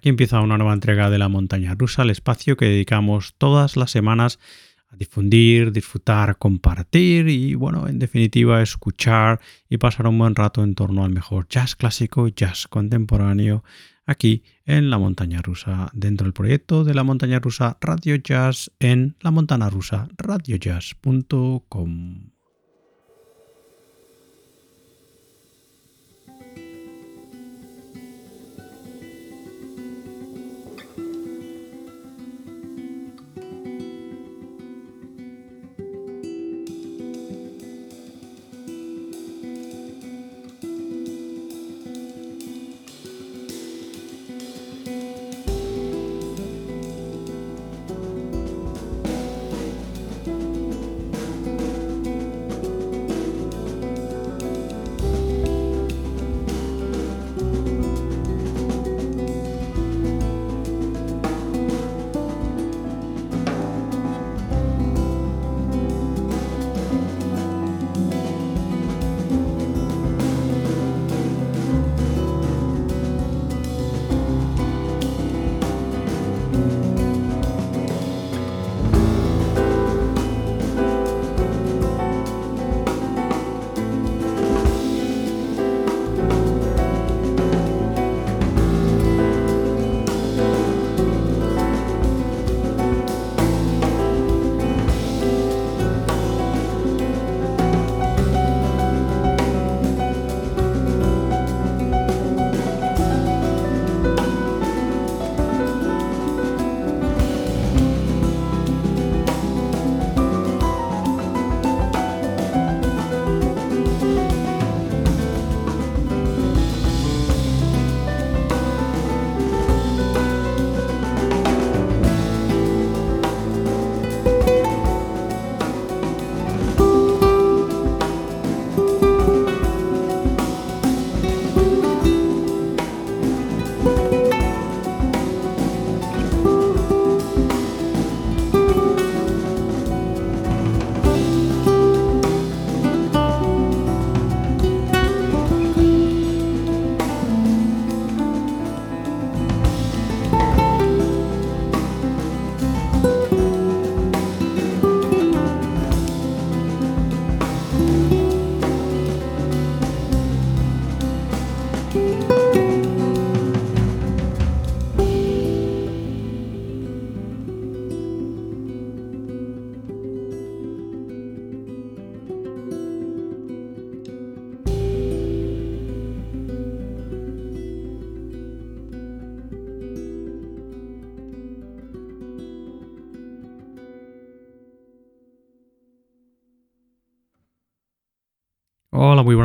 Aquí empieza una nueva entrega de la montaña rusa, el espacio que dedicamos todas las semanas a difundir, disfrutar, compartir y, bueno, en definitiva, escuchar y pasar un buen rato en torno al mejor jazz clásico jazz contemporáneo aquí en la montaña rusa, dentro del proyecto de la montaña rusa Radio Jazz en la montana rusa radiojazz.com.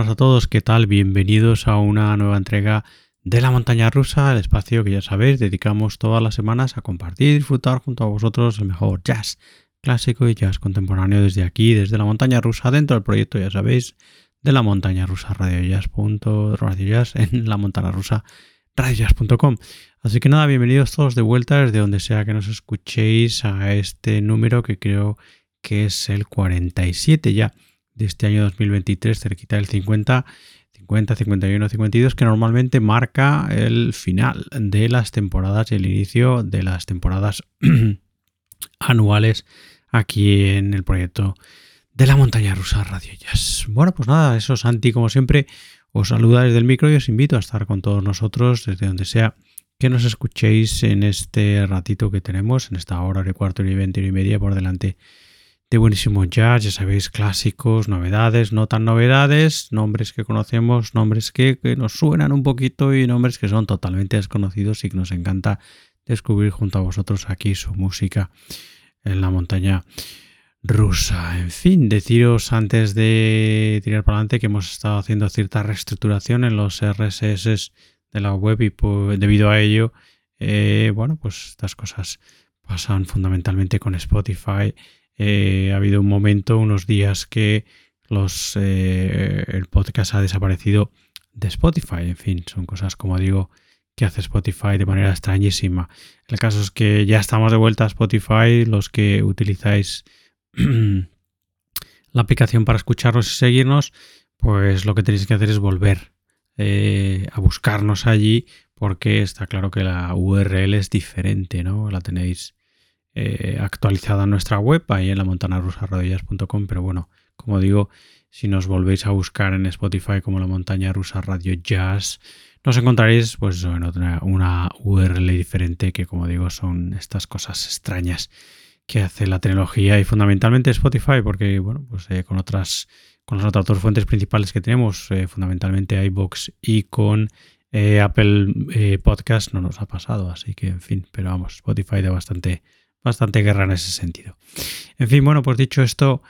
a todos, ¿qué tal? Bienvenidos a una nueva entrega de la montaña rusa, el espacio que ya sabéis, dedicamos todas las semanas a compartir y disfrutar junto a vosotros el mejor jazz clásico y jazz contemporáneo desde aquí, desde la montaña rusa, dentro del proyecto, ya sabéis, de la montaña rusa Radio Jazz en la montaña rusa radiojazz.com. Así que nada, bienvenidos todos de vuelta desde donde sea que nos escuchéis a este número que creo que es el 47 ya de este año 2023, cerquita del 50, 50, 51, 52, que normalmente marca el final de las temporadas y el inicio de las temporadas anuales aquí en el proyecto de la montaña rusa Radio Jazz. Bueno, pues nada, eso Santi, como siempre, os saluda desde el micro y os invito a estar con todos nosotros desde donde sea que nos escuchéis en este ratito que tenemos, en esta hora, de cuarto y veinte y media por delante de buenísimo jazz, ya sabéis, clásicos, novedades, no tan novedades, nombres que conocemos, nombres que, nos suenan un poquito y nombres que son totalmente desconocidos y que nos encanta descubrir junto a vosotros aquí su música en la montaña rusa. En fin, deciros antes de tirar para adelante que hemos estado haciendo cierta reestructuración en los RSS de la web y pues, debido a ello, eh, bueno, pues estas cosas pasan fundamentalmente con Spotify eh, ha habido un momento, unos días que los, eh, el podcast ha desaparecido de Spotify. En fin, son cosas, como digo, que hace Spotify de manera extrañísima. El caso es que ya estamos de vuelta a Spotify, los que utilizáis la aplicación para escucharnos y seguirnos, pues lo que tenéis que hacer es volver eh, a buscarnos allí porque está claro que la URL es diferente, ¿no? La tenéis eh, actualizada en nuestra web, ahí en la montanarusarradioyas.com, pero bueno, como digo, si nos volvéis a buscar en Spotify como la montaña rusa radio jazz, nos encontraréis pues en otra, una URL diferente que como digo son estas cosas extrañas que hace la tecnología y fundamentalmente Spotify, porque bueno, pues eh, con otras con las otras dos fuentes principales que tenemos, eh, fundamentalmente iBox y con Apple Podcast no nos ha pasado, así que en fin, pero vamos, Spotify da bastante bastante guerra en ese sentido. En fin, bueno, pues dicho esto,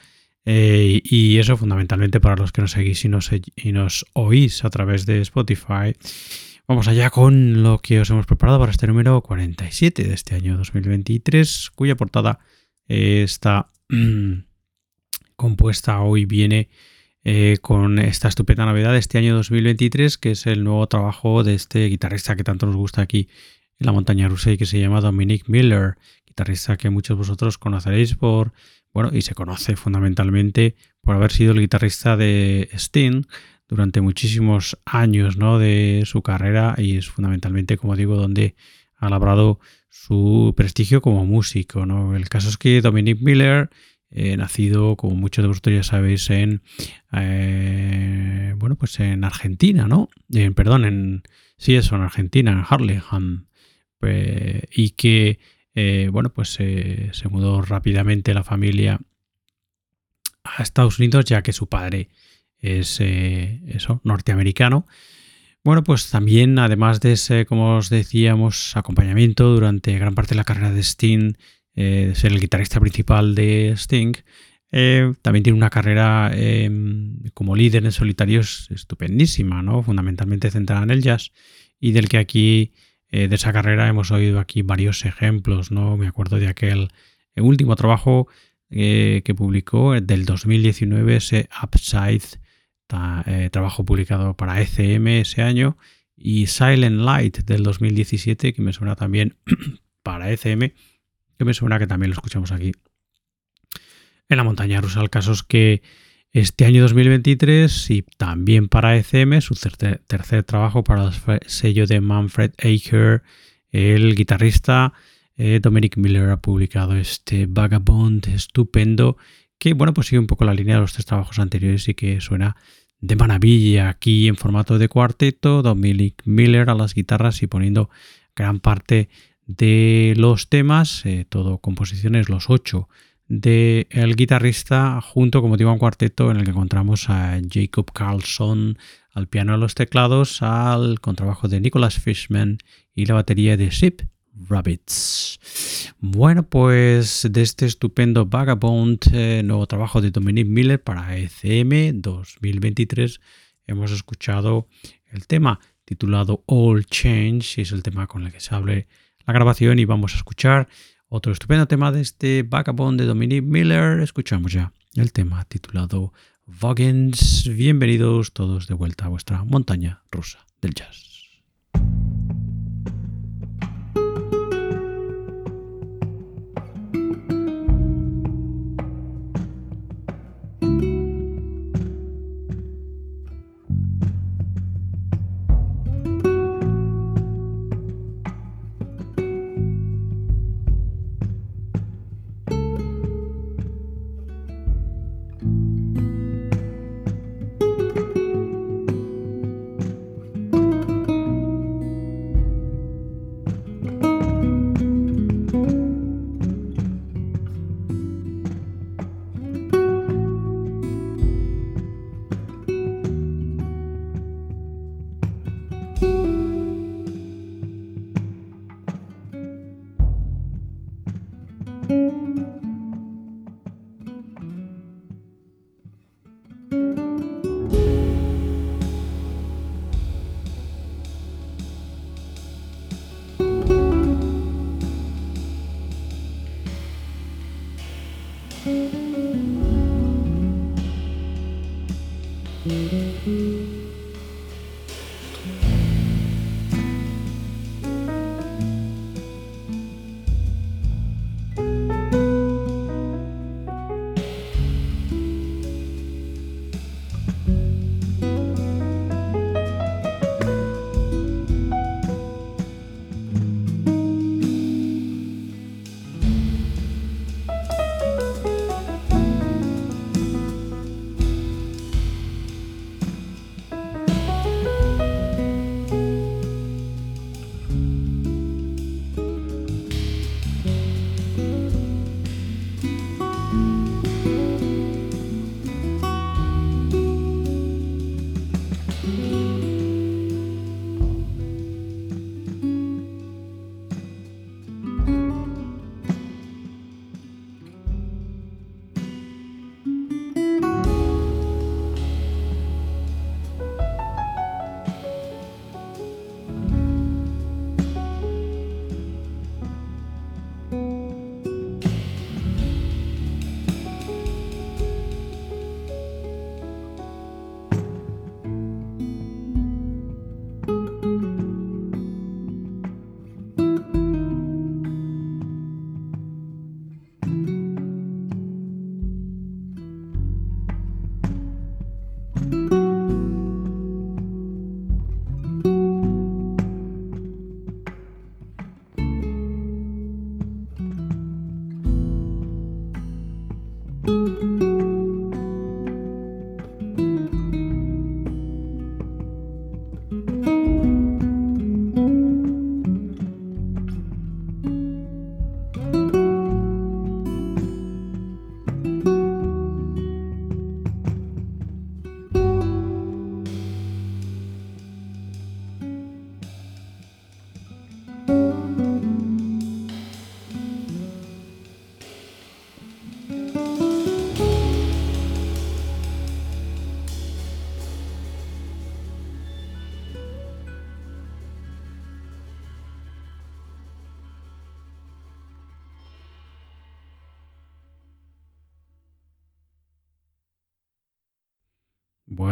y eso fundamentalmente para los que nos seguís y nos, oís a través de Spotify, Vamos allá con lo que os hemos preparado para este número 47 de este año 2023, cuya portada está mm, compuesta hoy viene eh, con esta estupenda novedad de este año 2023, que es el nuevo trabajo de este guitarrista que tanto nos gusta aquí en la montaña rusa y que se llama Dominic Miller, guitarrista que muchos de vosotros conoceréis por, bueno, y se conoce fundamentalmente por haber sido el guitarrista de Sting durante muchísimos años ¿no? de su carrera y es fundamentalmente, como digo, donde ha labrado su prestigio como músico. ¿no? El caso es que Dominic Miller, eh, nacido, como muchos de vosotros ya sabéis, en eh, bueno, pues en Argentina, ¿no? perdón, en sí, eso, en Argentina, en Harlem, pues, y que eh, bueno, pues se mudó rápidamente la familia a Estados Unidos, ya que su padre es eh, norteamericano. Bueno, pues también, además de ese, como os decíamos, acompañamiento durante gran parte de la carrera de Sting, eh, ser el guitarrista principal de Sting, eh, también tiene una carrera em, como líder en solitarios estupendísima, ¿no? Fundamentalmente centrada en el jazz y del que aquí, de esa carrera, hemos oído aquí varios ejemplos, ¿no? Me acuerdo de aquel último trabajo que publicó del 2019, ese Upside eh, trabajo publicado para ECM ese año, y Silent Light del 2017, que me suena también para ECM, que me suena que también lo escuchamos aquí en la montaña rusa. El caso es que este año 2023 y también para ECM, su tercer, trabajo para el sello de Manfred Eicher, el guitarrista eh, Dominic Miller ha publicado este Vagabond estupendo que bueno, pues sigue un poco la línea de los tres trabajos anteriores y que suena de maravilla aquí en formato de cuarteto, Dominic Miller a las guitarras y poniendo gran parte de los temas, eh, todo composiciones, los ocho del el guitarrista, junto como digo un cuarteto en el que encontramos a Jacob Carlson al piano a los teclados, al contrabajo de Nicholas Fishman y la batería de Zip Rabbits. Bueno, pues de este estupendo Vagabond, eh, nuevo trabajo de Dominic Miller para ECM 2023, hemos escuchado el tema titulado All Change, y es el tema con el que se abre la grabación, y vamos a escuchar otro estupendo tema de este Vagabond de Dominic Miller. Escuchamos ya el tema titulado Vagans. Bienvenidos todos de vuelta a vuestra montaña rusa del jazz.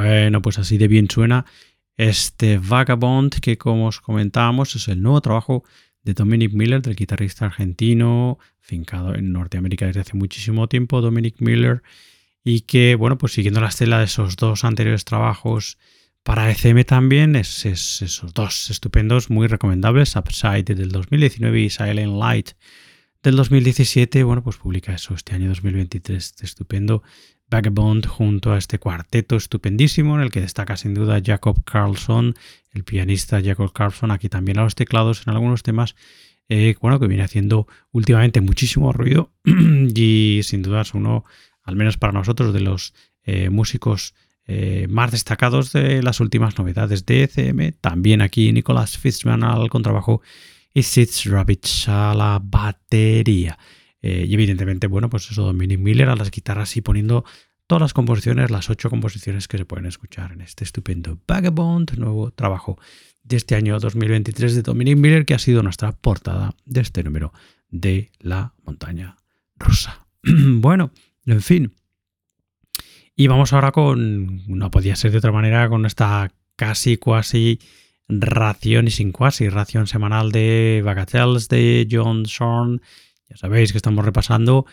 Bueno, pues así de bien suena este Vagabond que como os comentábamos es el nuevo trabajo de Dominic Miller, del guitarrista argentino, fincado en Norteamérica desde hace muchísimo tiempo, Dominic Miller, y que, bueno, pues siguiendo la estela de esos dos anteriores trabajos para ECM también, es, esos dos estupendos, muy recomendables, Upside del 2019 y Silent Light del 2017, bueno, pues publica eso este año 2023, este estupendo Vagabond junto a este cuarteto estupendísimo en el que destaca sin duda Jacob Carlson, el pianista Jacob Carlson, aquí también a los teclados en algunos temas, eh, bueno, que viene haciendo últimamente muchísimo ruido y sin duda es uno, al menos para nosotros, de los eh, músicos eh, más destacados de las últimas novedades de ECM. También aquí Nicolas Fitzman al contrabajo y Sid Ravitch a la batería. Eh, y evidentemente, bueno, pues eso, Dominic Miller a las guitarras y poniendo todas las composiciones, las ocho composiciones que se pueden escuchar en este estupendo Vagabond, nuevo trabajo de este año 2023 de Dominic Miller, que ha sido nuestra portada de este número de la montaña rusa. bueno, en fin. Y vamos ahora con, no podía ser de otra manera, con esta casi, cuasi ración y sin cuasi ración semanal de Bagatelles de John Shorn. Ya sabéis que estamos repasando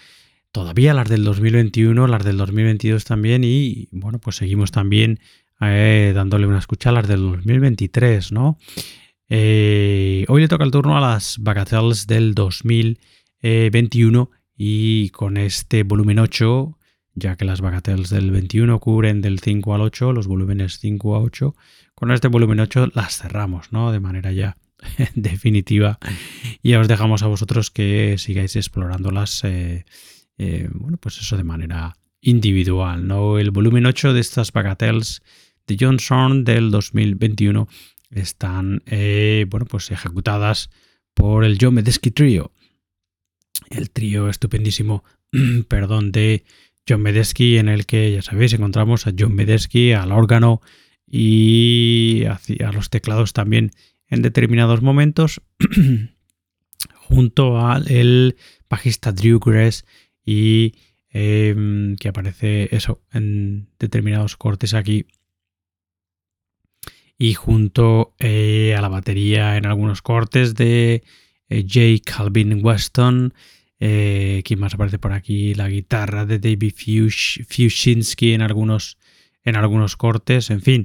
todavía las del 2021, las del 2022 también y bueno, pues seguimos también eh, dándole una escucha a las del 2023, ¿no? Eh, hoy le toca el turno a las Bagatelles del 2021 y con este volumen 8, ya que las Bagatelles del 21 cubren del 5 al 8, los volúmenes 5 a 8, con este volumen 8 las cerramos, ¿no? De manera ya definitiva. Y os dejamos a vosotros que sigáis explorándolas, eh, eh, bueno, pues eso de manera individual, ¿no? El volumen 8 de estas Bagatelles de Johnson del 2021 están, eh, bueno, pues ejecutadas por el John Medesky Trio. El trío estupendísimo, perdón, de John Medesky, en el que, ya sabéis, encontramos a John Medesky al órgano, y a los teclados también en determinados momentos junto al bajista Drew Grass y em, que aparece eso en determinados cortes aquí y junto eh, a la batería en algunos cortes de eh, J. Calvin Weston eh, ¿Quién más aparece por aquí? La guitarra de David Fushinsky en algunos en algunos cortes, en fin.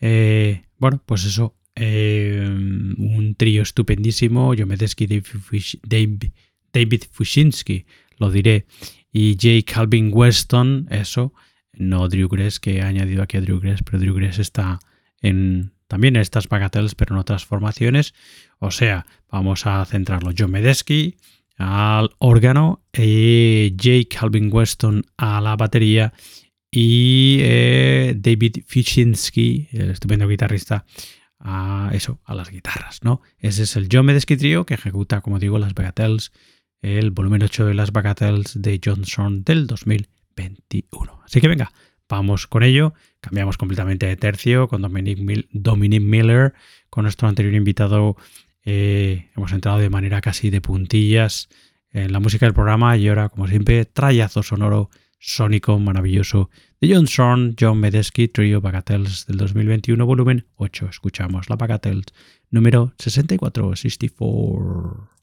Eh, bueno, pues eso, eh, un trío estupendísimo, Jomedesky, David, David Fushinsky, lo diré, y J. Calvin Weston, eso, no Drew Gress, que he añadido aquí a Drew Gress, pero Drew Gress está en también en estas bagatelles, pero en otras formaciones. O sea, vamos a centrarlo. John Medesky al órgano, y J. Calvin Weston a la batería y eh, David Fichinski, el estupendo guitarrista, a eso, a las guitarras, ¿no? Ese es el John Medesky Trio que ejecuta, como digo, las Bagatelles, el volumen 8 de las Bagatelles de Johnson del 2021. Así que venga, vamos con ello. Cambiamos completamente de tercio con Dominic, Miller, con nuestro anterior invitado. Eh, hemos entrado de manera casi de puntillas en la música del programa y ahora, como siempre, trayazo sonoro sónico maravilloso de John Zorn, John Medesky, Trio Bagatelles del 2021, volumen 8. Escuchamos la Bagatelles número 64, 64.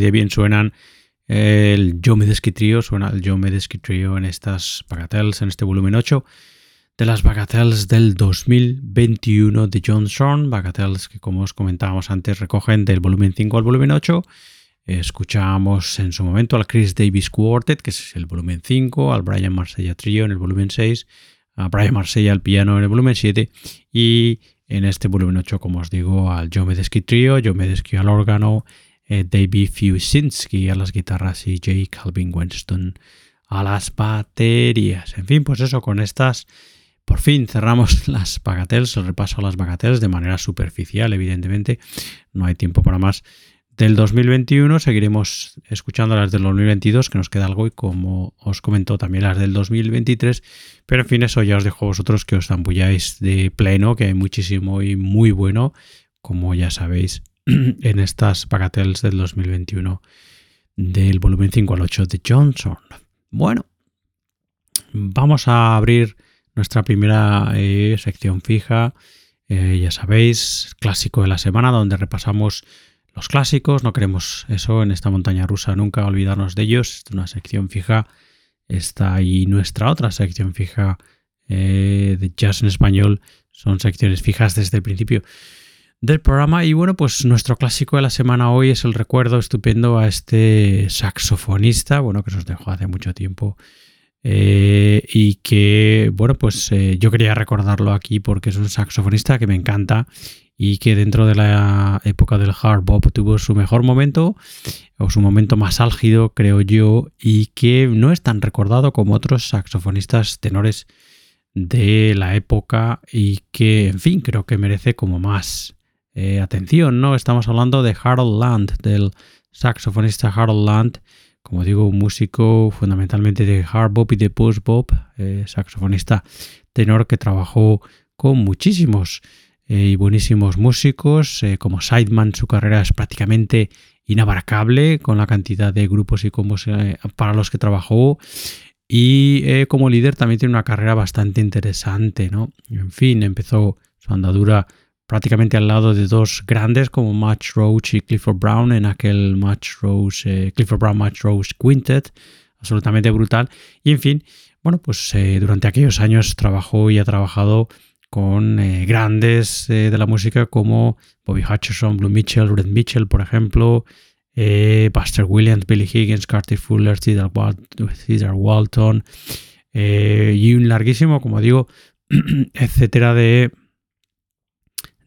De bien suenan el Joe Medesky Trio, suena el Joe Medesky Trio en estas Bagatelles, en este volumen 8 de las Bagatelles del 2021 de John Shorn, Bagatelles que como os comentábamos antes recogen del volumen 5 al volumen 8. Escuchamos en su momento al Chris Davis Quartet, que es el volumen 5, al Brian Marsella Trio en el volumen 6, a Brian Marsella al piano en el volumen 7 y en este volumen 8, como os digo, al Joe Medesky Trio, Joe Medesky al órgano, eh, David Fusinski a las guitarras y Jay Calvin Winston a las baterías. En fin, pues eso, con estas por fin cerramos las bagatelles, el repaso a las bagatelles de manera superficial, evidentemente. No hay tiempo para más. Del 2021 seguiremos escuchando las del 2022, que nos queda algo, y como os comentó también las del 2023. Pero en fin, eso ya os dejo a vosotros que os zambulláis de pleno, que hay muchísimo y muy bueno, como ya sabéis, en estas bagatelles del 2021 del volumen 5 al 8 de Johnson. Bueno, vamos a abrir nuestra primera eh, sección fija, eh, ya sabéis, clásico de la semana, donde repasamos los clásicos. No queremos eso en esta montaña rusa, nunca olvidarnos de ellos. Es una sección fija. Está ahí nuestra otra sección fija eh, de jazz en español. Son secciones fijas desde el principio del programa. Y bueno, pues nuestro clásico de la semana hoy es el recuerdo estupendo a este saxofonista, bueno, que nos dejó hace mucho tiempo eh, y que, bueno, pues eh, yo quería recordarlo aquí porque es un saxofonista que me encanta y que dentro de la época del hard bop tuvo su mejor momento o su momento más álgido, creo yo, y que no es tan recordado como otros saxofonistas tenores de la época y que, en fin, creo que merece como más eh, atención, ¿no? Estamos hablando de Harold Land, del saxofonista Harold Land, como digo, un músico fundamentalmente de hard bop y de post bop, eh, saxofonista tenor que trabajó con muchísimos eh, y buenísimos músicos. Como sideman su carrera es prácticamente inabarcable con la cantidad de grupos y combos para los que trabajó. Y como líder también tiene una carrera bastante interesante, ¿no? En fin, empezó su andadura prácticamente al lado de dos grandes como Match Roach y Clifford Brown en aquel Match Roach, eh, Clifford Brown Match Roach Quintet, absolutamente brutal. Y en fin, bueno, pues eh, durante aquellos años trabajó y ha trabajado con eh, grandes de la música como Bobby Hutcherson, Blue Mitchell, Red Mitchell, por ejemplo, Buster Williams, Billy Higgins, Carter Fuller, Cedar, Walton, y un larguísimo, como digo, etcétera de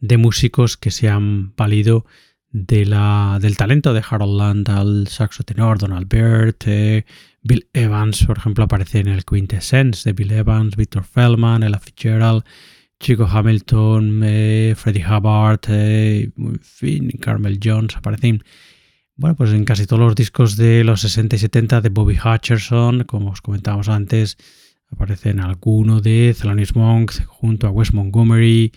de músicos que se han valido de la, del talento de Harold Land al saxo tenor, Donald Byrd, eh, Bill Evans, por ejemplo, aparece en el Quintessence de Bill Evans, Victor Feldman, Ella Fitzgerald, Chico Hamilton, eh, Freddie Hubbard, eh, Carmel Jones, aparecen. Bueno, pues en casi todos los discos de los 60 y 70 de Bobby Hutcherson, como os comentábamos antes, aparecen alguno de Thelonious Monk junto a Wes Montgomery,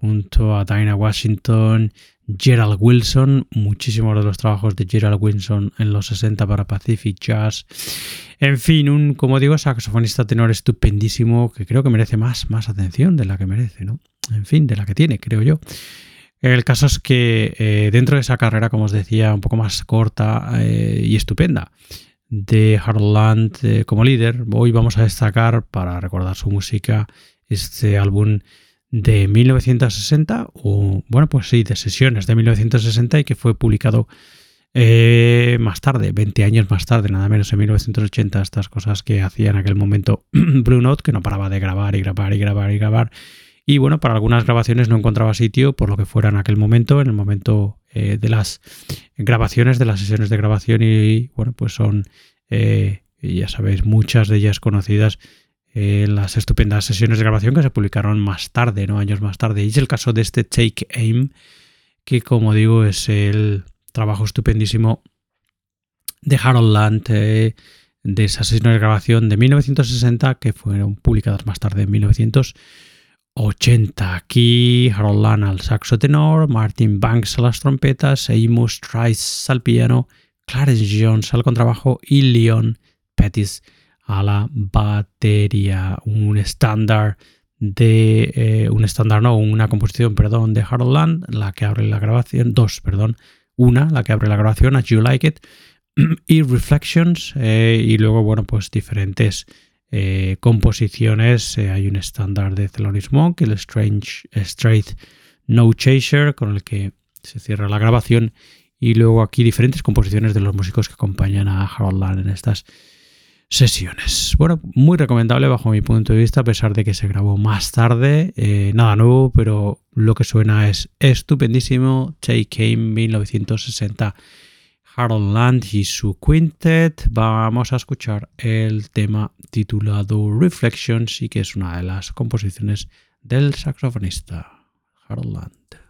junto a Dinah Washington, Gerald Wilson, muchísimos de los trabajos de Gerald Wilson en los 60 para Pacific Jazz. En fin, un, como digo, saxofonista tenor estupendísimo que creo que merece más, más atención de la que merece, ¿no? En fin, de la que tiene, creo yo. El caso es que eh, dentro de esa carrera, como os decía, un poco más corta eh, y estupenda de Harold Land eh, como líder, hoy vamos a destacar, para recordar su música, este álbum de 1960, o bueno, pues sí, de sesiones de 1960 y que fue publicado eh, más tarde, 20 años más tarde, nada menos en 1980, estas cosas que hacía en aquel momento Blue Note, que no paraba de grabar y grabar y grabar y grabar. Y bueno, para algunas grabaciones no encontraba sitio, por lo que fuera en aquel momento, en el momento eh, de las grabaciones, de las sesiones de grabación, y bueno, pues son, eh, ya sabéis, muchas de ellas conocidas eh, las estupendas sesiones de grabación que se publicaron más tarde, ¿no? años más tarde. Y es el caso de este Take Aim, que como digo es el trabajo estupendísimo de Harold Land, eh, de esas sesiones de grabación de 1960 que fueron publicadas más tarde en 1980. Aquí Harold Land al saxo tenor, Martin Banks a las trompetas, Amos Trice al piano, Clarence Jones al contrabajo y Leon Pettis a la batería. Un estándar de eh, un estándar, no, una composición, perdón, de Harold Land, la que abre la grabación, dos, perdón, una, la que abre la grabación, As You Like It, y Reflections, eh, y luego, bueno, pues diferentes eh, composiciones. Hay un estándar de Thelonious Monk, el Strange Straight No Chaser, con el que se cierra la grabación, y luego aquí diferentes composiciones de los músicos que acompañan a Harold Land en estas sesiones. Bueno, muy recomendable bajo mi punto de vista, a pesar de que se grabó más tarde. nada nuevo, pero lo que suena es estupendísimo. Take Came 1960 Harold Land y su quintet, vamos a escuchar el tema titulado Reflections y que es una de las composiciones del saxofonista Harold Land.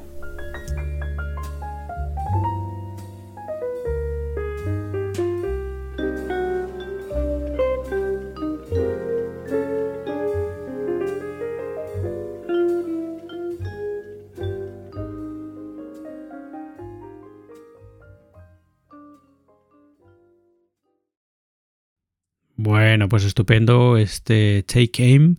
Pues estupendo este Take Aim,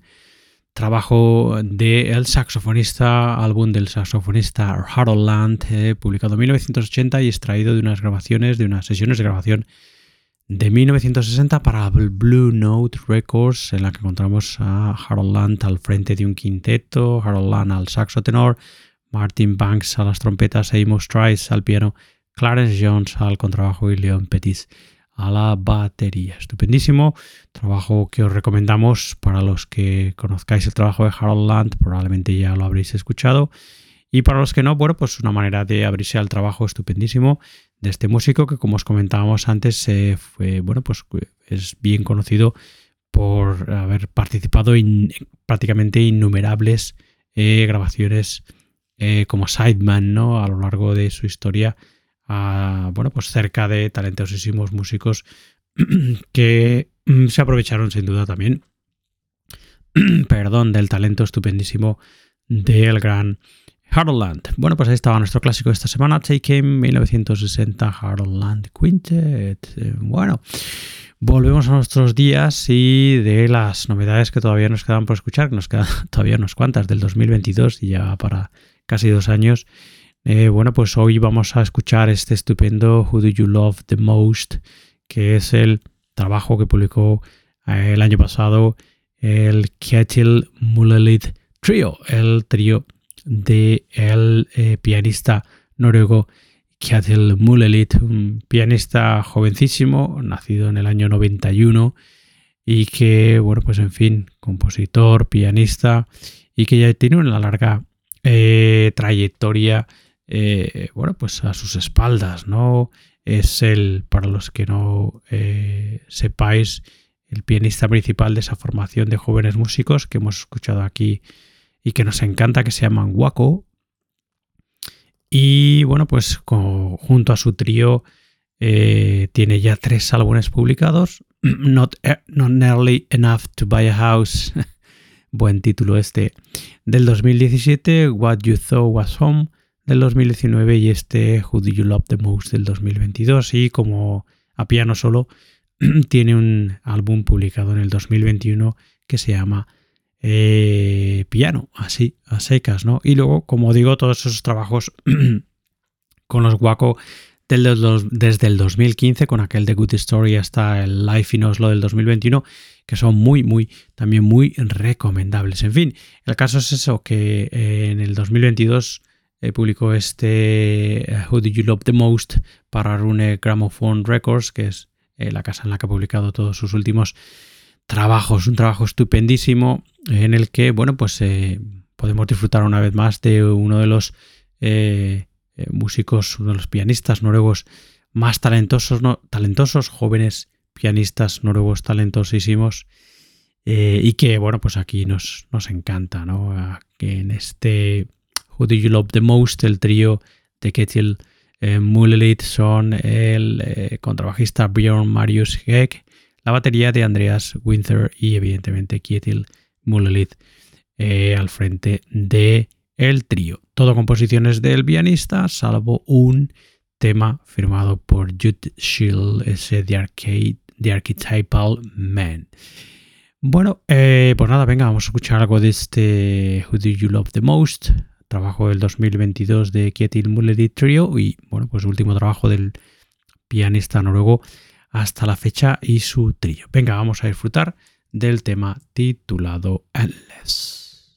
trabajo del saxofonista, álbum del saxofonista Harold Land, eh, publicado en 1980 y extraído de unas grabaciones, de unas sesiones de grabación de 1960 para Blue Note Records, en la que encontramos a Harold Land al frente de un quinteto, Harold Land al saxo tenor, Martin Banks a las trompetas, Amos Trice al piano, Clarence Jones al contrabajo y Leon Pettis a la batería. Estupendísimo. Trabajo que os recomendamos para los que conozcáis el trabajo de Harold Land, probablemente ya lo habréis escuchado. Y para los que no, bueno, pues una manera de abrirse al trabajo estupendísimo de este músico que, como os comentábamos antes, fue, bueno, pues es bien conocido por haber participado en prácticamente innumerables eh, grabaciones eh, como sideman, ¿no? A lo largo de su historia bueno, pues cerca de talentosísimos músicos que mm, se aprovecharon sin duda también, perdón, del talento estupendísimo del gran Harold. Bueno, pues ahí estaba nuestro clásico de esta semana, Take Him 1960 Harold Quintet. Eh, bueno, volvemos a nuestros días y de las novedades que todavía nos quedan por escuchar, nos quedan todavía unas cuantas del 2022 y ya para casi dos años. Eh, bueno, pues hoy vamos a escuchar este estupendo Who Do You Love the Most, que es el trabajo que publicó eh, el año pasado el Kjetil Mulelit Trio, el trío de el eh, pianista noruego Kjetil Mulelit, un pianista jovencísimo, nacido en el año 91 y que, bueno, pues en fin, compositor, pianista y que ya tiene una larga trayectoria eh, bueno, pues a sus espaldas, ¿no? Es el, para los que no eh, sepáis, el pianista principal de esa formación de jóvenes músicos que hemos escuchado aquí y que nos encanta, que se llaman Waco. Y bueno, pues junto a su trío eh, tiene ya tres álbumes publicados. Not, not Nearly Enough to Buy a House, buen título este, del 2017, What You Thought Was Home, del 2019 y este Who Do You Love the Most del 2022 y como a piano solo tiene un álbum publicado en el 2021 que se llama eh, Piano, así, a secas, ¿no? Y luego, como digo, todos esos trabajos con los Waco desde el 2015, con aquel de Good Story hasta el Life in Oslo del 2021, que son muy, muy, también muy recomendables. En fin, el caso es eso, que eh, en el 2022 eh, publicó este eh, Who Do You Love the Most para Rune Gramophone Records, que es eh, la casa en la que ha publicado todos sus últimos trabajos. Un trabajo estupendísimo en el que, bueno, pues podemos disfrutar una vez más de uno de los músicos, uno de los pianistas noruegos más talentosos, no, talentosos, jóvenes pianistas noruegos talentosísimos. y que, bueno, pues aquí nos, nos encanta, ¿no? Que en este Who Do You Love the Most, el trío de Ketil eh, Mulelit son el eh, contrabajista Bjorn Marius Heck, la batería de Andreas Winter y evidentemente Ketil Mulelit eh, al frente de el trío. Todo composiciones del pianista, salvo un tema firmado por Jude Shield, ese de Arcade, The Archetypal Man. Bueno, pues nada, venga, vamos a escuchar algo de este Who Do You Love the Most, trabajo del 2022 de Kjetil Mulleri Trio y bueno, pues último trabajo del pianista noruego hasta la fecha y su trío. Venga, vamos a disfrutar del tema titulado Endless.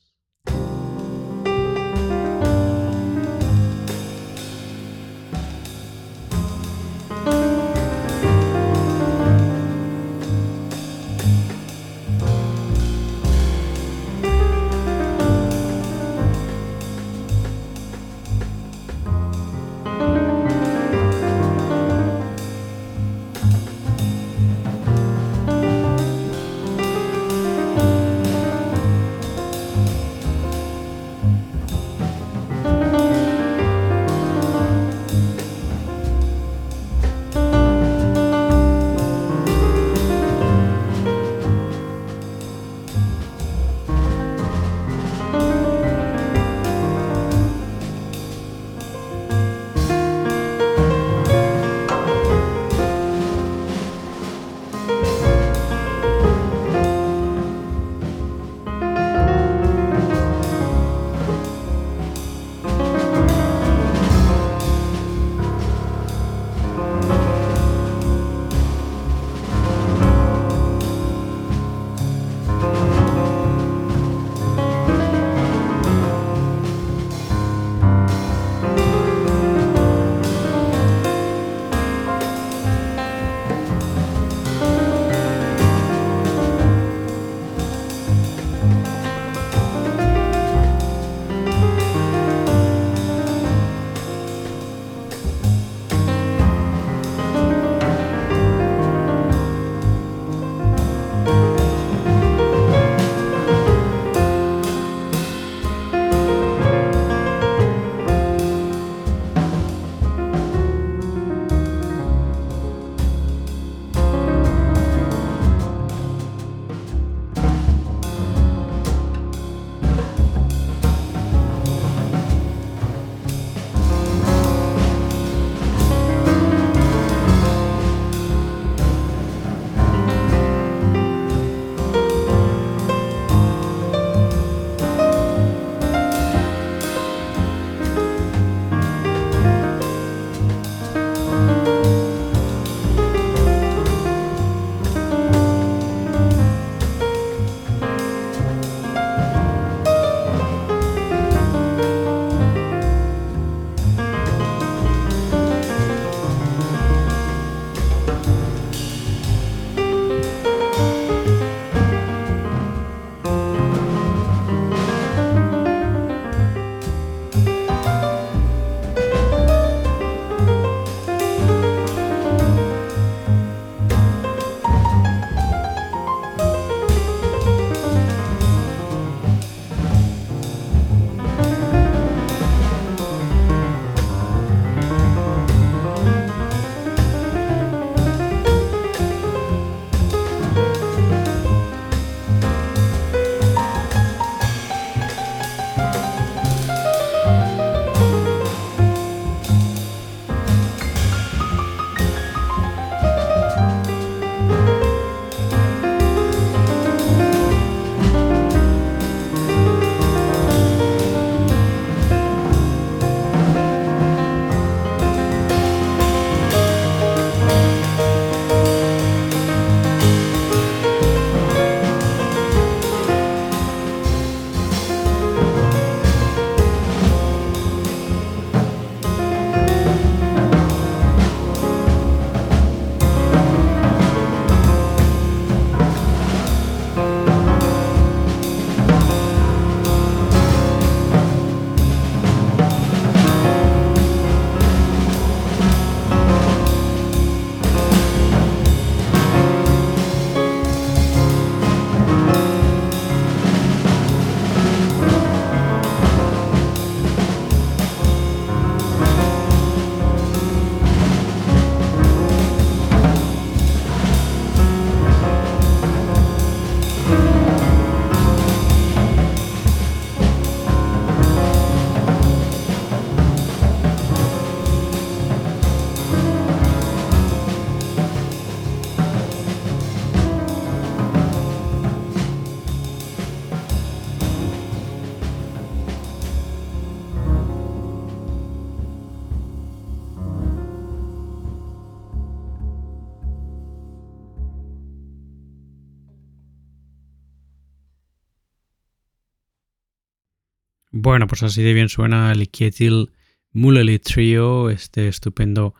Bueno, pues así de bien suena el Kietil Muleli Trio, este estupendo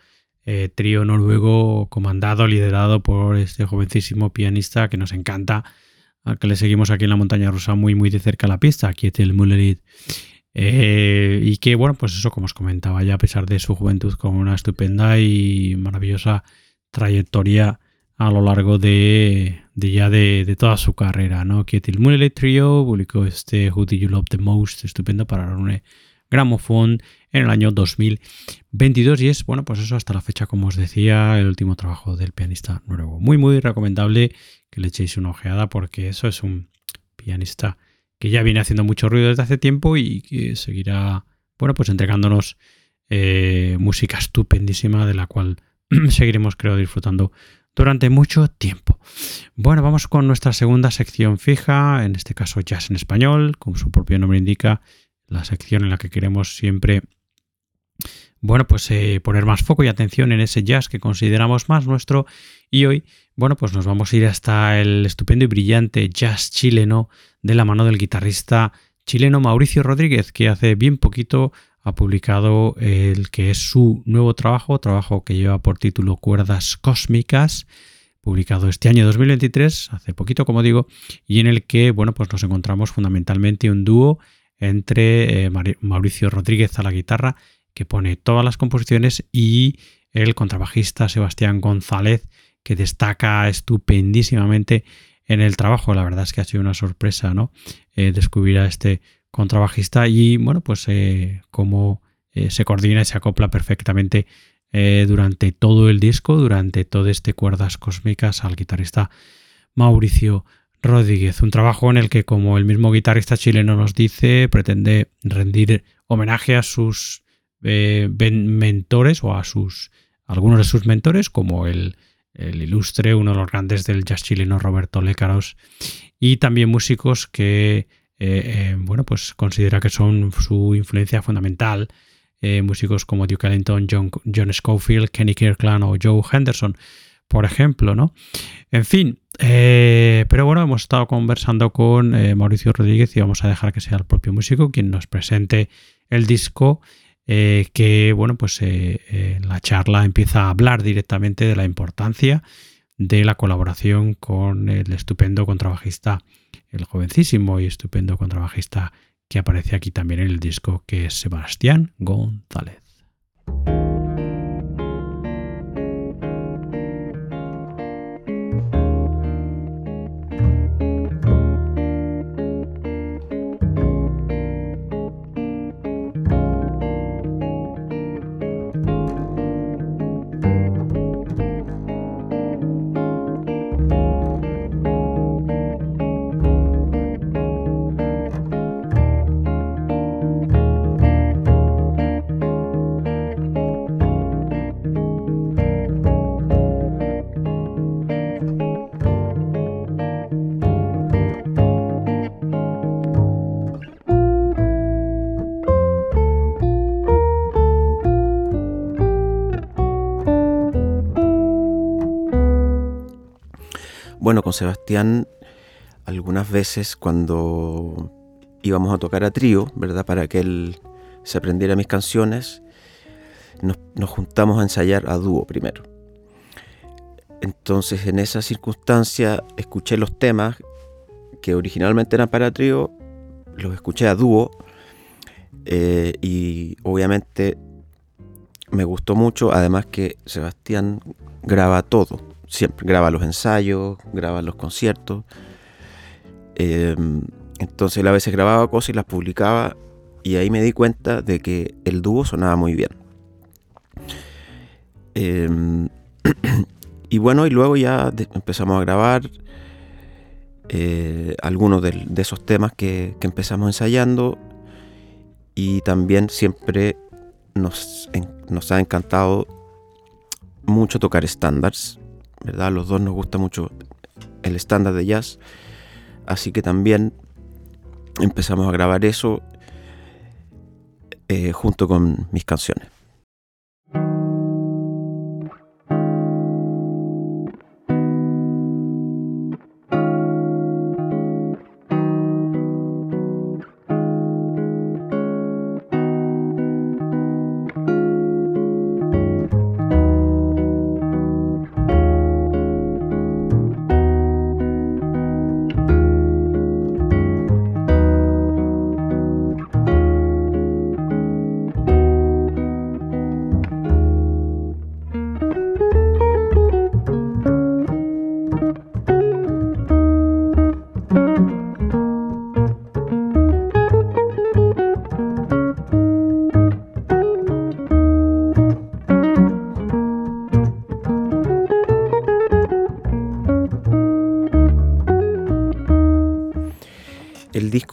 eh, trío noruego comandado, liderado por este jovencísimo pianista que nos encanta, al que le seguimos aquí en la montaña rusa muy muy de cerca a la pista, Kietil Muleli. Eh, y que, bueno, pues eso, como os comentaba, ya a pesar de su juventud, con una estupenda y maravillosa trayectoria a lo largo de, ya de, toda su carrera, ¿no? Kietil Mulele Trio publicó este Who Do You Love the Most, estupendo para un Gramophone en el año 2022 y es, bueno, pues eso hasta la fecha, como os decía, el último trabajo del pianista nuevo. Muy, muy recomendable que le echéis una ojeada porque eso es un pianista que ya viene haciendo mucho ruido desde hace tiempo y que seguirá, bueno, pues entregándonos eh, música estupendísima de la cual seguiremos, creo, disfrutando durante mucho tiempo. Bueno, vamos con nuestra segunda sección fija, en este caso jazz en español, como su propio nombre indica, la sección en la que queremos siempre, bueno, pues eh, poner más foco y atención en ese jazz que consideramos más nuestro. Y hoy, bueno, pues nos vamos a ir hasta el estupendo y brillante jazz chileno de la mano del guitarrista chileno Mauricio Rodríguez, que hace bien poquito ha publicado el que es su nuevo trabajo, trabajo que lleva por título Cuerdas Cósmicas, publicado este año 2023, hace poquito como digo, y en el que bueno, pues nos encontramos fundamentalmente un dúo entre eh, Mauricio Rodríguez a la guitarra, que pone todas las composiciones, y el contrabajista Sebastián González, que destaca estupendísimamente en el trabajo. La verdad es que ha sido una sorpresa, ¿no? Eh, descubrir a este contrabajista y bueno, pues eh, cómo eh, se coordina y se acopla perfectamente eh, durante todo el disco, durante todo este Cuerdas Cósmicas al guitarrista Mauricio Rodríguez. Un trabajo en el que, como el mismo guitarrista chileno nos dice, pretende rendir homenaje a sus mentores o a sus algunos de sus mentores, como el, el, ilustre, uno de los grandes del jazz chileno Roberto Lécaros, y también músicos que eh, eh, bueno, pues considera que son su influencia fundamental. Eh, músicos como Duke Ellington, John, Schofield, Kenny Kirkland o Joe Henderson, por ejemplo, ¿no? En fin, pero bueno, hemos estado conversando con Mauricio Rodríguez y vamos a dejar que sea el propio músico quien nos presente el disco. que bueno, pues la charla empieza a hablar directamente de la importancia de la colaboración con el estupendo contrabajista el jovencísimo y estupendo contrabajista que aparece aquí también en el disco, que es Sebastián González. Con Sebastián, algunas veces cuando íbamos a tocar a trío, ¿verdad? Para que él se aprendiera mis canciones, nos, juntamos a ensayar a dúo primero. Entonces, en esa circunstancia, escuché los temas que originalmente eran para trío, los escuché a dúo eh, y obviamente me gustó mucho, además que Sebastián graba todo siempre graba los ensayos, graba los conciertos. Em, entonces a veces grababa cosas y las publicaba y ahí me di cuenta de que el dúo sonaba muy bien. Em, y bueno, y luego ya empezamos a grabar eh, algunos de, esos temas que, empezamos ensayando y también siempre nos, nos ha encantado mucho tocar estándares ¿verdad? Los dos nos gusta mucho el estándar de jazz, así que también empezamos a grabar eso eh, junto con mis canciones.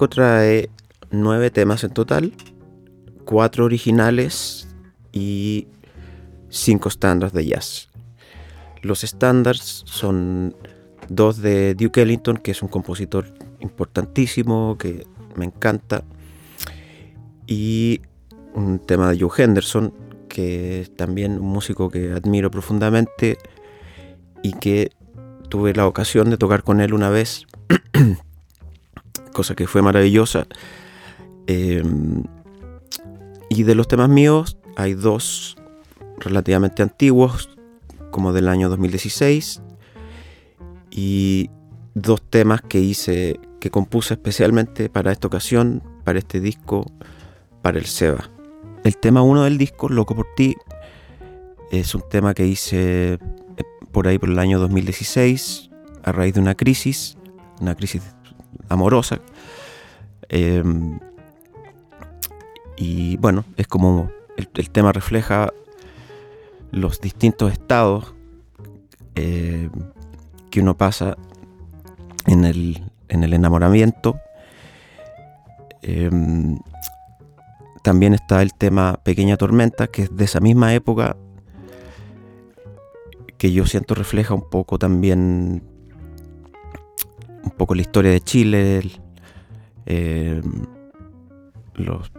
Trae nueve temas en total, cuatro originales y cinco estándares de jazz. Los estándares son dos de Duke Ellington, que es un compositor importantísimo, que me encanta, y un tema de Joe Henderson, que es también un músico que admiro profundamente y que tuve la ocasión de tocar con él una vez, cosa que fue maravillosa. Em, y de los temas míos hay dos relativamente antiguos, como del año 2016, y dos temas que hice, que compuse especialmente para esta ocasión, para este disco, para el Seba. El tema uno del disco, Loco por ti, es un tema que hice eh, por ahí por el año 2016, a raíz de una crisis, una crisis amorosa. Em, y bueno, es como el, tema refleja los distintos estados eh, que uno pasa en el, en el enamoramiento. Em, también está el tema Pequeña Tormenta, que es de esa misma época, que yo siento refleja un poco también un poco la historia de Chile, em, los,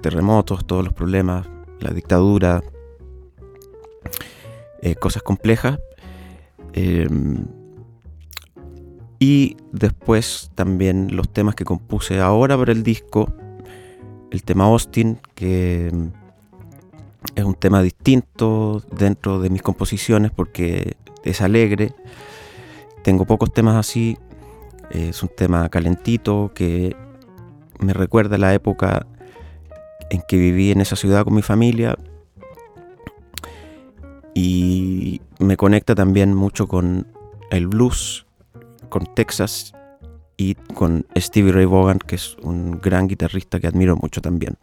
terremotos, todos los problemas, la dictadura, eh, cosas complejas. Em, y después también los temas que compuse ahora para el disco, el tema Austin, que es un tema distinto dentro de mis composiciones porque es alegre. Tengo pocos temas así. Es un tema calentito que me recuerda la época en que viví en esa ciudad con mi familia y me conecta también mucho con el blues con Texas y con Stevie Ray Vaughan, que es un gran guitarrista que admiro mucho también.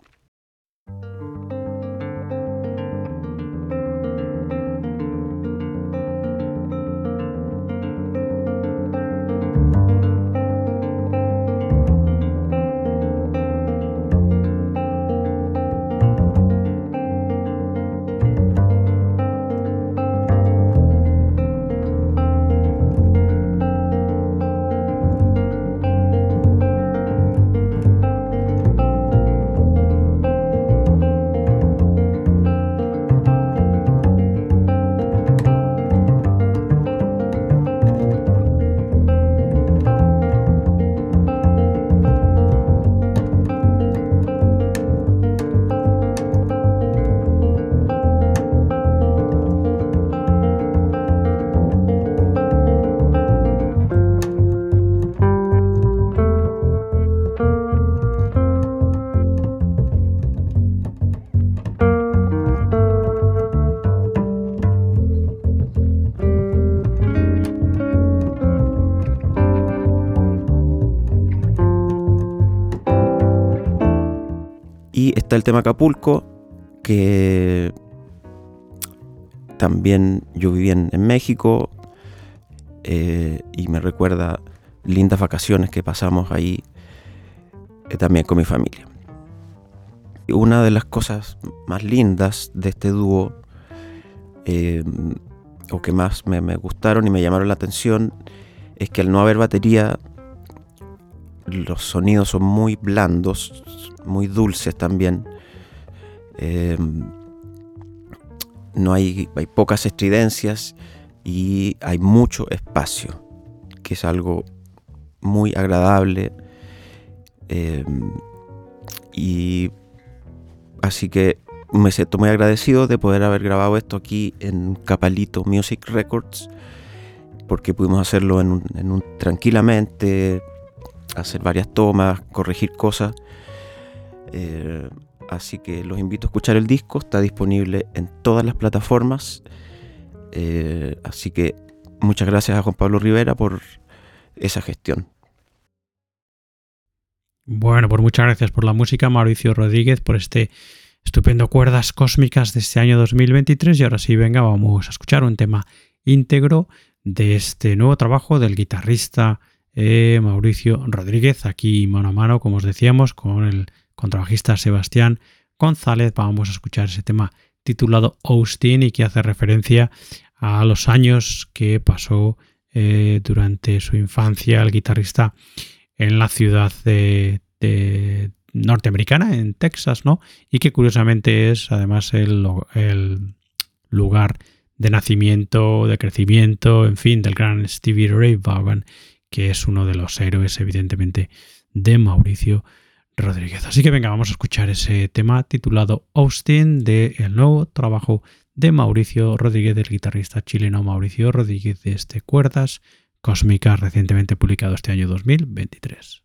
Está el tema Acapulco, que también yo viví en, México eh, y me recuerda lindas vacaciones que pasamos ahí eh, también con mi familia. Una de las cosas más lindas de este dúo, eh, o que más me, me, gustaron y me llamaron la atención, es que al no haber batería, los sonidos son muy blandos, muy dulces también. Em, no hay, hay pocas estridencias y hay mucho espacio, que es algo muy agradable. Em, y así que me siento muy agradecido de poder haber grabado esto aquí en Capalito Music Records, porque pudimos hacerlo en un, tranquilamente, hacer varias tomas, corregir cosas eh, así que los invito a escuchar el disco, está disponible en todas las plataformas. Eh, así que muchas gracias a Juan Pablo Rivera por esa gestión. Bueno, pues muchas gracias por la música, Mauricio Rodríguez, por este estupendo Cuerdas Cósmicas de este año 2023. Y ahora sí, venga, vamos a escuchar un tema íntegro de este nuevo trabajo del guitarrista eh, Mauricio Rodríguez, aquí mano a mano, como os decíamos, con el contrabajista Sebastián González. Vamos a escuchar ese tema titulado Austin y que hace referencia a los años que pasó eh, durante su infancia el guitarrista en la ciudad de, norteamericana, en Texas, ¿no? Y que curiosamente es además el, el lugar de nacimiento, de crecimiento, en fin, del gran Stevie Ray Vaughan, que es uno de los héroes, evidentemente, de Mauricio Rodríguez. Así que venga, vamos a escuchar ese tema titulado Austin del el nuevo trabajo de Mauricio Rodríguez, del guitarrista chileno Mauricio Rodríguez de este Cuerdas Cósmicas, recientemente publicado este año 2023.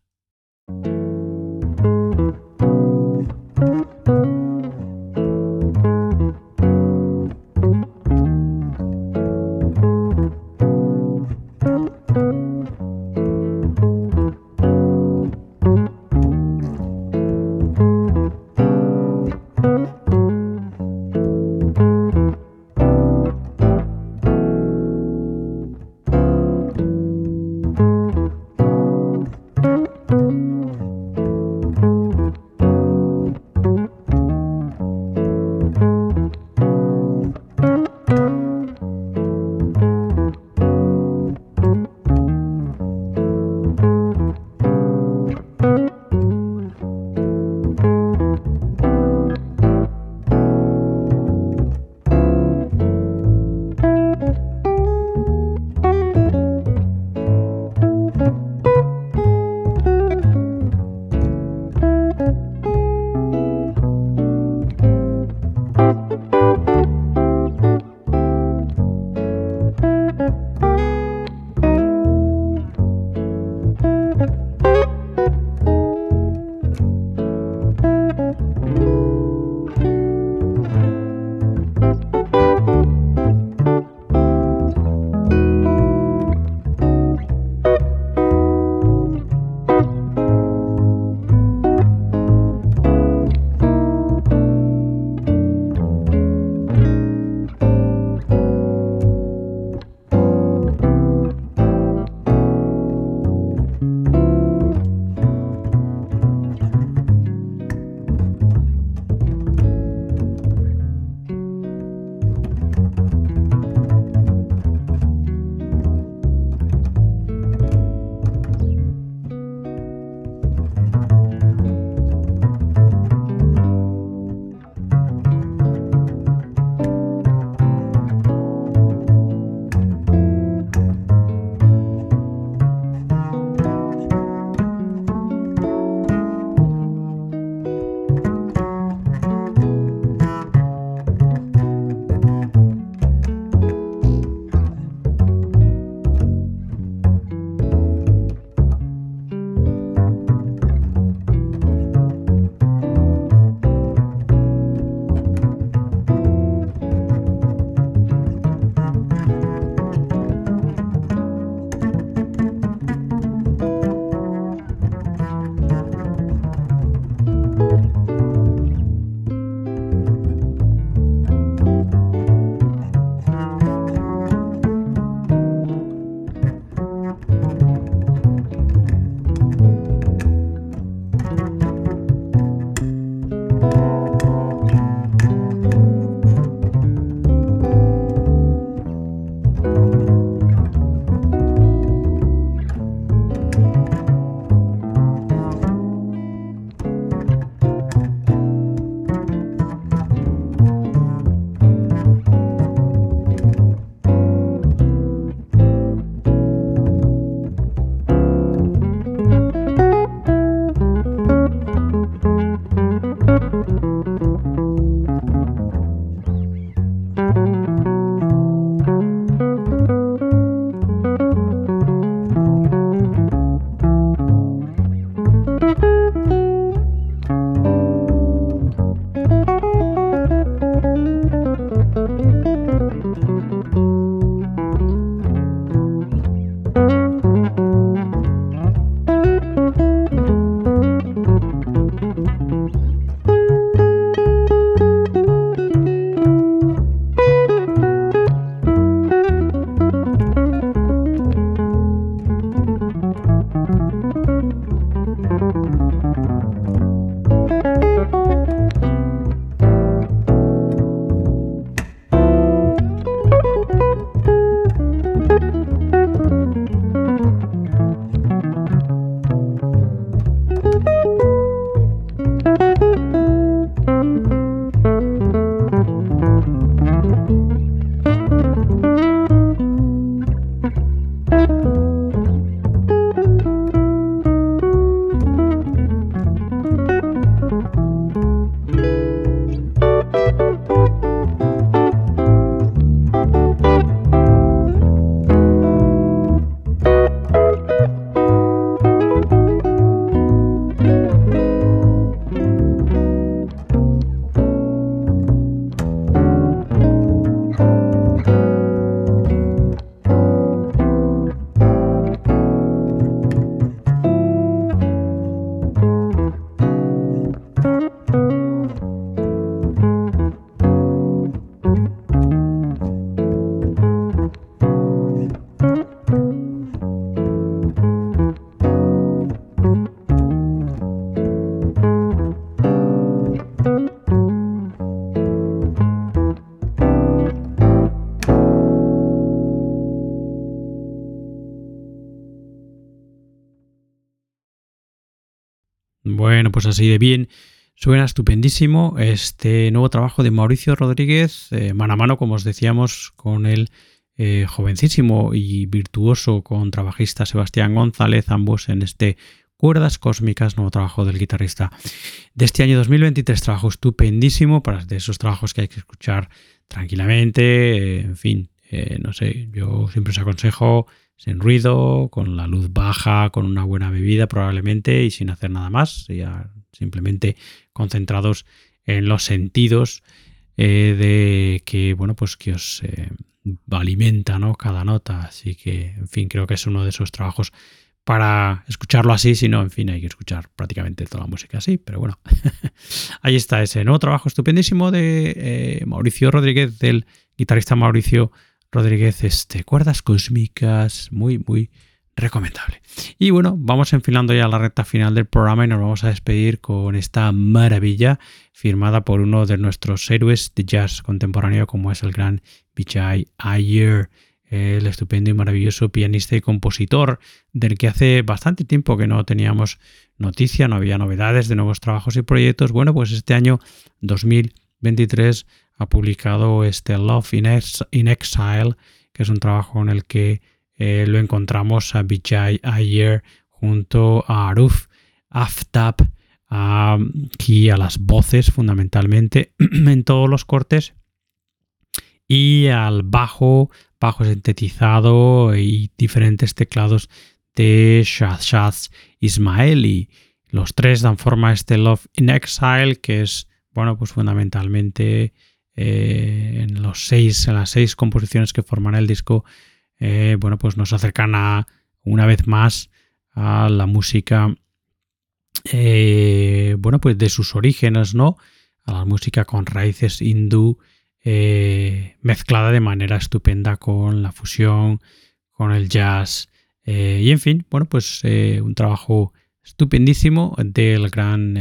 Pues así de bien. Suena estupendísimo este nuevo trabajo de Mauricio Rodríguez, eh, mano a mano, como os decíamos, con el eh, jovencísimo y virtuoso contrabajista Sebastián González, ambos en este Cuerdas Cósmicas, nuevo trabajo del guitarrista de este año 2023. Trabajo estupendísimo para de esos trabajos que hay que escuchar tranquilamente, eh, en fin, no sé, yo siempre os aconsejo sin ruido, con la luz baja, con una buena bebida probablemente y sin hacer nada más, ya simplemente concentrados en los sentidos eh, de que, bueno, pues que os eh, alimenta, ¿no? Cada nota. Así que, en fin, creo que es uno de esos trabajos para escucharlo así, si no, en fin, hay que escuchar prácticamente toda la música así, pero bueno, ahí está ese nuevo trabajo estupendísimo de eh, Mauricio Rodríguez, del guitarrista Mauricio Rodríguez, este, cuerdas cósmicas, muy, muy recomendable. Y bueno, vamos enfilando ya la recta final del programa y nos vamos a despedir con esta maravilla firmada por uno de nuestros héroes de jazz contemporáneo como es el gran Vijay Ayer, el estupendo y maravilloso pianista y compositor del que hace bastante tiempo que no teníamos noticia, no había novedades de nuevos trabajos y proyectos. Bueno, pues este año 2023 ha publicado este Love in, Exile, que es un trabajo en el que eh, lo encontramos a Vijay Ayer junto a Aruf Aftab, aquí a las voces fundamentalmente en todos los cortes y al bajo, bajo sintetizado y diferentes teclados de Shahshad Ismaili. Los tres dan forma a este Love in Exile, que es, bueno, pues fundamentalmente eh, en, las seis composiciones que forman el disco, eh, bueno, pues nos acercan una vez más a la música, eh, bueno, pues de sus orígenes, ¿no? A la música con raíces hindú, mezclada de manera estupenda con la fusión, con el jazz, y en fin, bueno, pues un trabajo estupendísimo del gran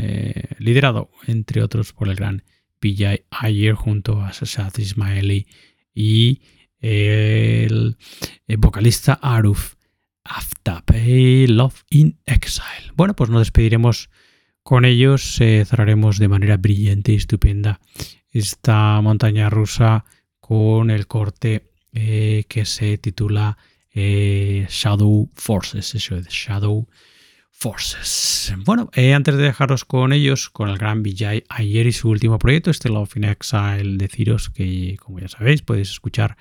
liderado, entre otros, por el gran ayer junto a Sashat Ismaili y el, vocalista Aruf Aftab, Love in Exile. Bueno, pues nos despediremos con ellos, eh, cerraremos de manera brillante y estupenda esta montaña rusa con el corte eh, que se titula eh, Shadow Forces, eso es Shadow Forces. Bueno, eh, antes de dejaros con ellos, con el gran Vijay ayer y su último proyecto, este Love in Exile, deciros que, como ya sabéis, podéis escuchar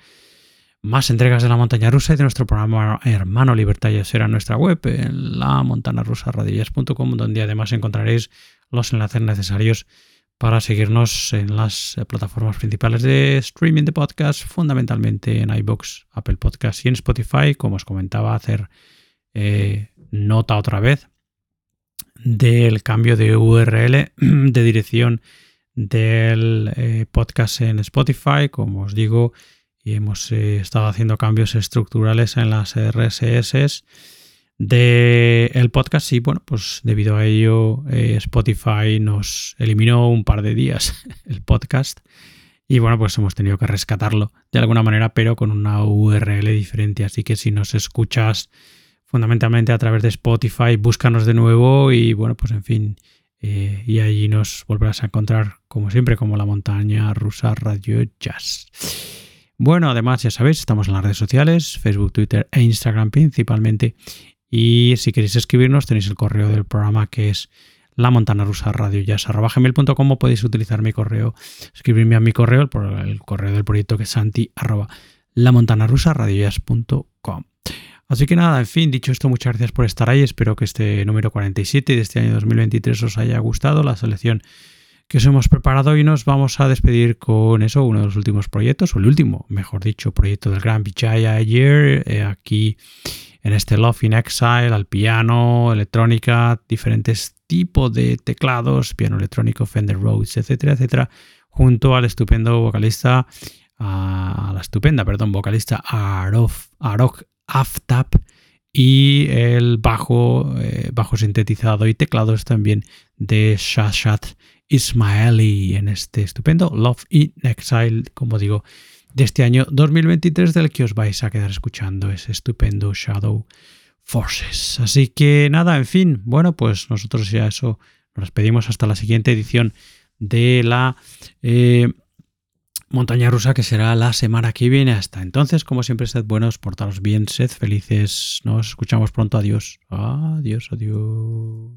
más entregas de la montaña rusa y de nuestro programa hermano Libertad y será nuestra web, en la montanarusaradias.com, donde además encontraréis los enlaces necesarios para seguirnos en las plataformas principales de streaming de podcast, fundamentalmente en iBox, Apple Podcast y en Spotify. Como os comentaba, hacer eh, nota otra vez del cambio de URL de dirección del eh, podcast en Spotify. Como os digo, y hemos eh, estado haciendo cambios estructurales en las RSS del podcast y bueno, pues debido a ello eh, Spotify nos eliminó un par de días el podcast y bueno, pues hemos tenido que rescatarlo de alguna manera, pero con una URL diferente. Así que si nos escuchas fundamentalmente a través de Spotify. Búscanos de nuevo y bueno, pues en fin, eh, y allí nos volverás a encontrar como siempre como la montaña rusa Radio Jazz. Bueno, además ya sabéis, estamos en las redes sociales, Facebook, Twitter e Instagram principalmente. Y si queréis escribirnos tenéis el correo del programa que es la montana rusa radio jazz gmail.com podéis utilizar mi correo, escribirme a mi correo, el, correo del proyecto que es santi arroba la montana rusa radio Así que nada, en fin, dicho esto, muchas gracias por estar ahí. Espero que este número 47 de este año 2023 os haya gustado, la selección que os hemos preparado y nos vamos a despedir con eso, uno de los últimos proyectos, o el último, mejor dicho, proyecto del Gran Vichaya ayer, eh, aquí en este Love in Exile, al piano, electrónica, diferentes tipos de teclados, piano electrónico, Fender Rhodes, etcétera, etcétera, junto al estupendo vocalista, a la estupenda, perdón, vocalista Arok Y el bajo, eh, bajo sintetizado y teclados también de Shashat Ismaili en este estupendo Love in Exile, como digo, de este año 2023 del que os vais a quedar escuchando ese estupendo Shadow Forces. Así que nada, en fin, bueno, pues nosotros ya eso Nos despedimos hasta la siguiente edición de la eh, montaña rusa que será la semana que viene. Hasta entonces, como siempre, sed buenos, portaros bien, sed felices. Nos escuchamos pronto. Adiós. Adiós, adiós.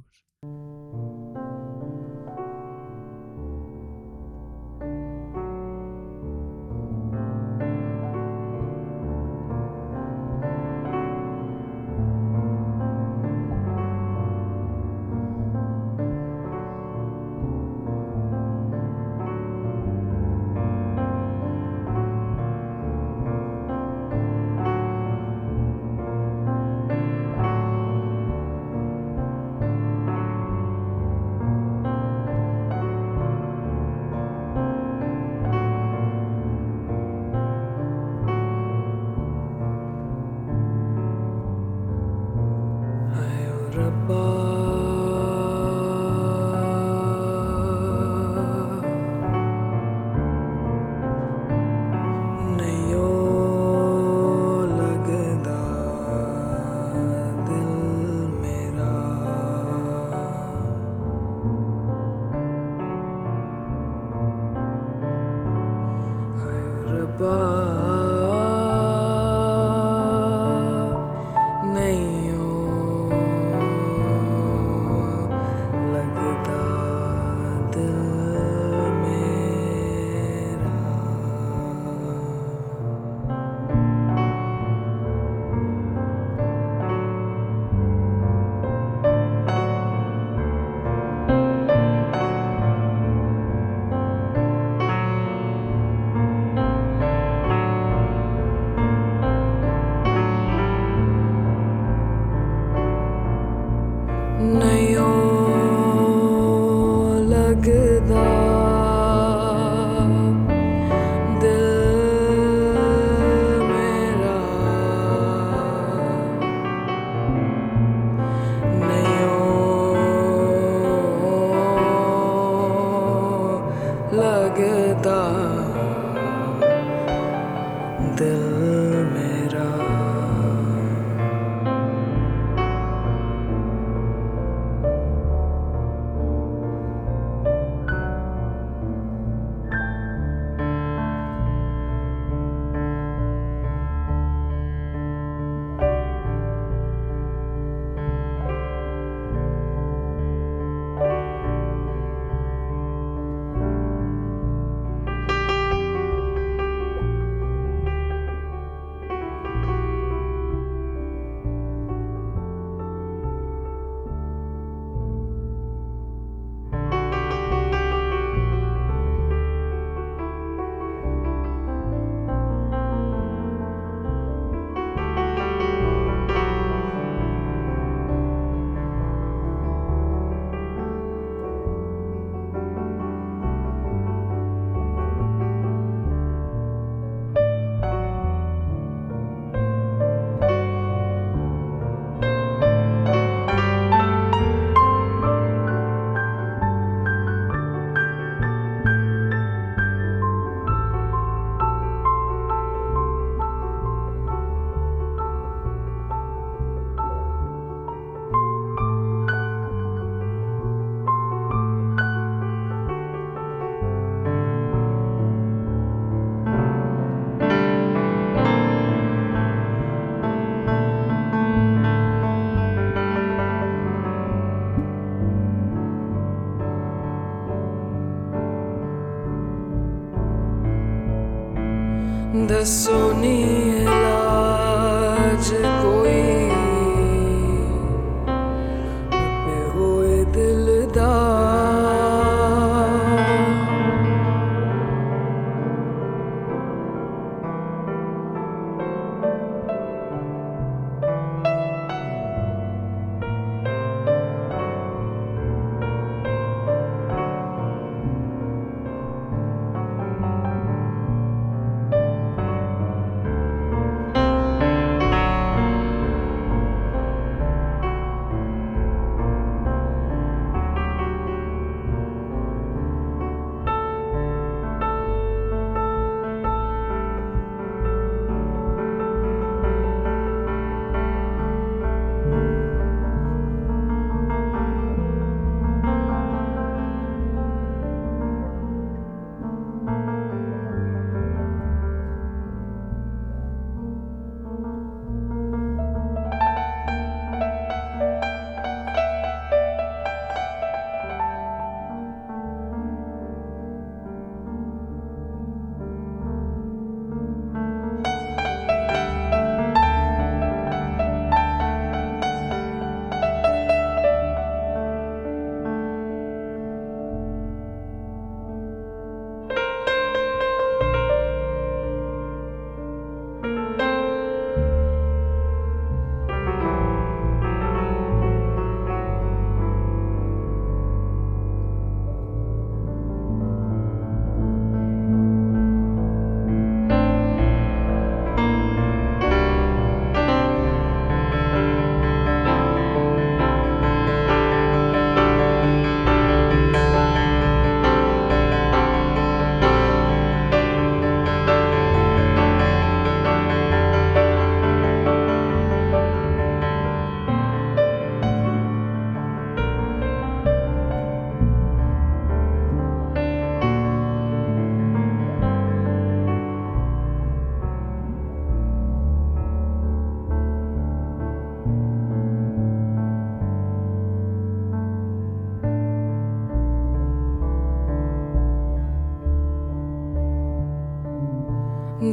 so near.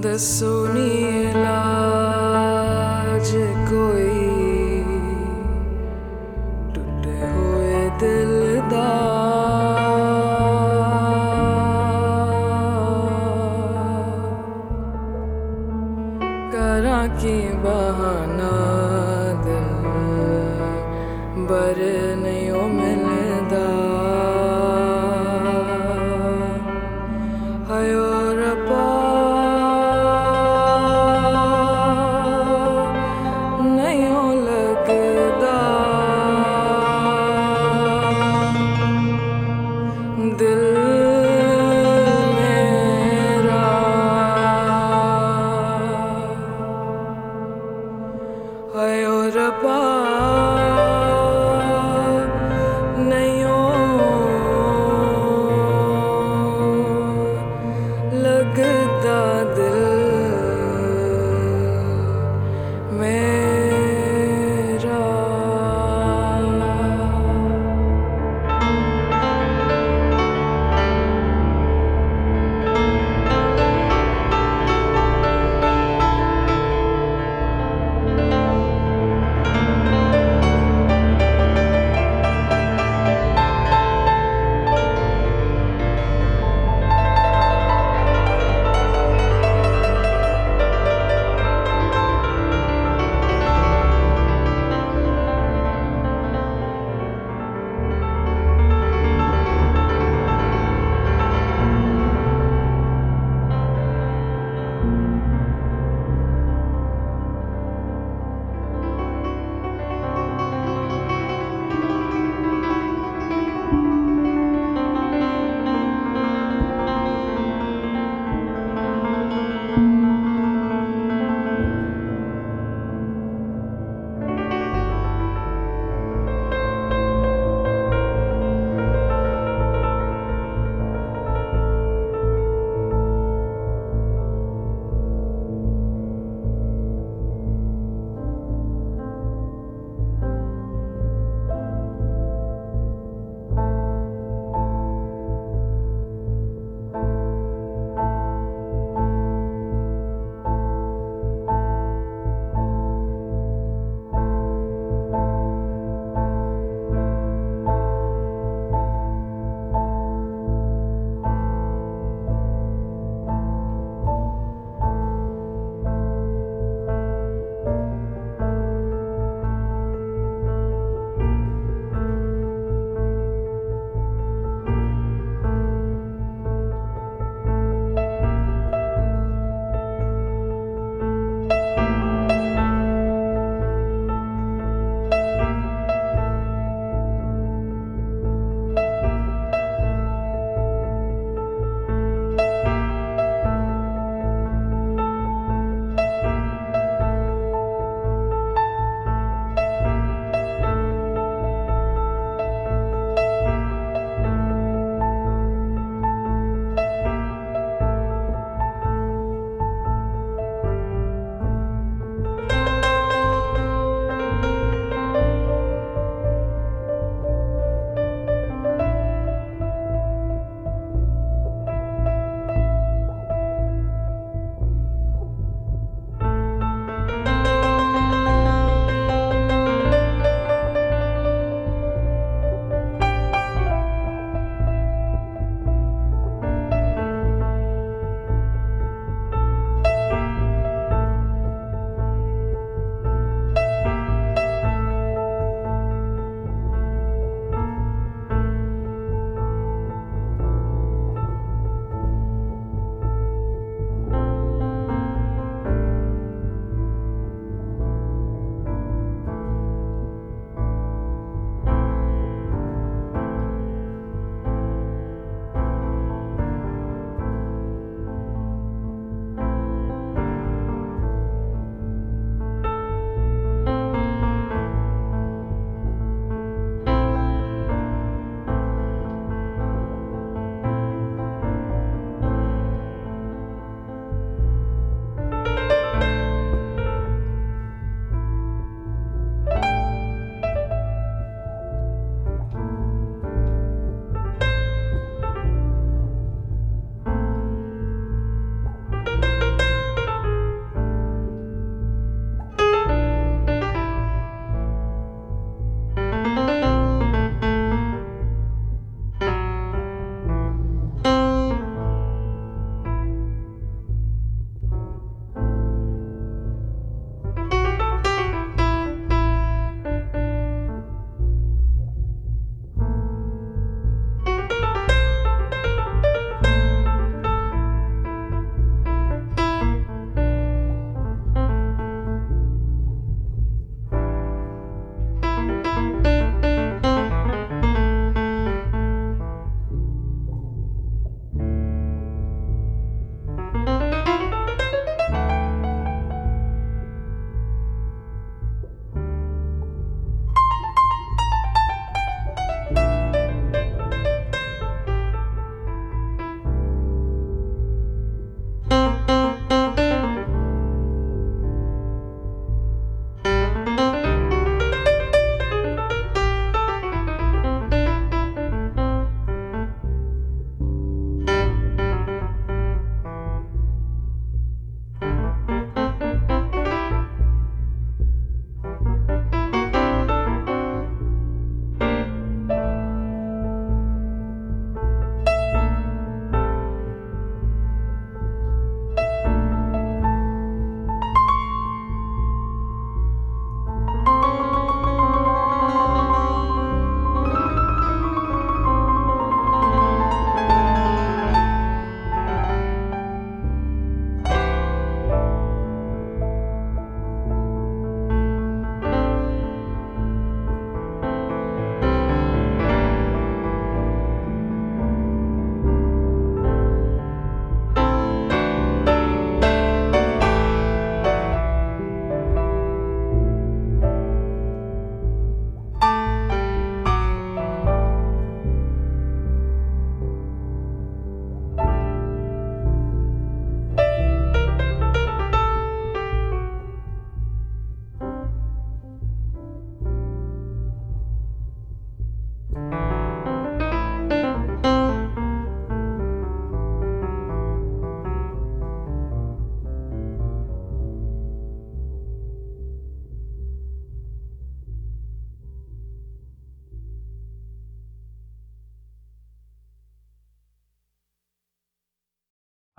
ਦੱਸੋ ਨੀ ਇਲਾਜ ਕੋਈ। ਟੁੱਟੇ ਹੋਏ ਦਿਲ ਦਾ। ਕਰਾਂ ਕੀ ਬਹਾਨਾ ਦਿਲ ਬਰ ਨਹੀਂ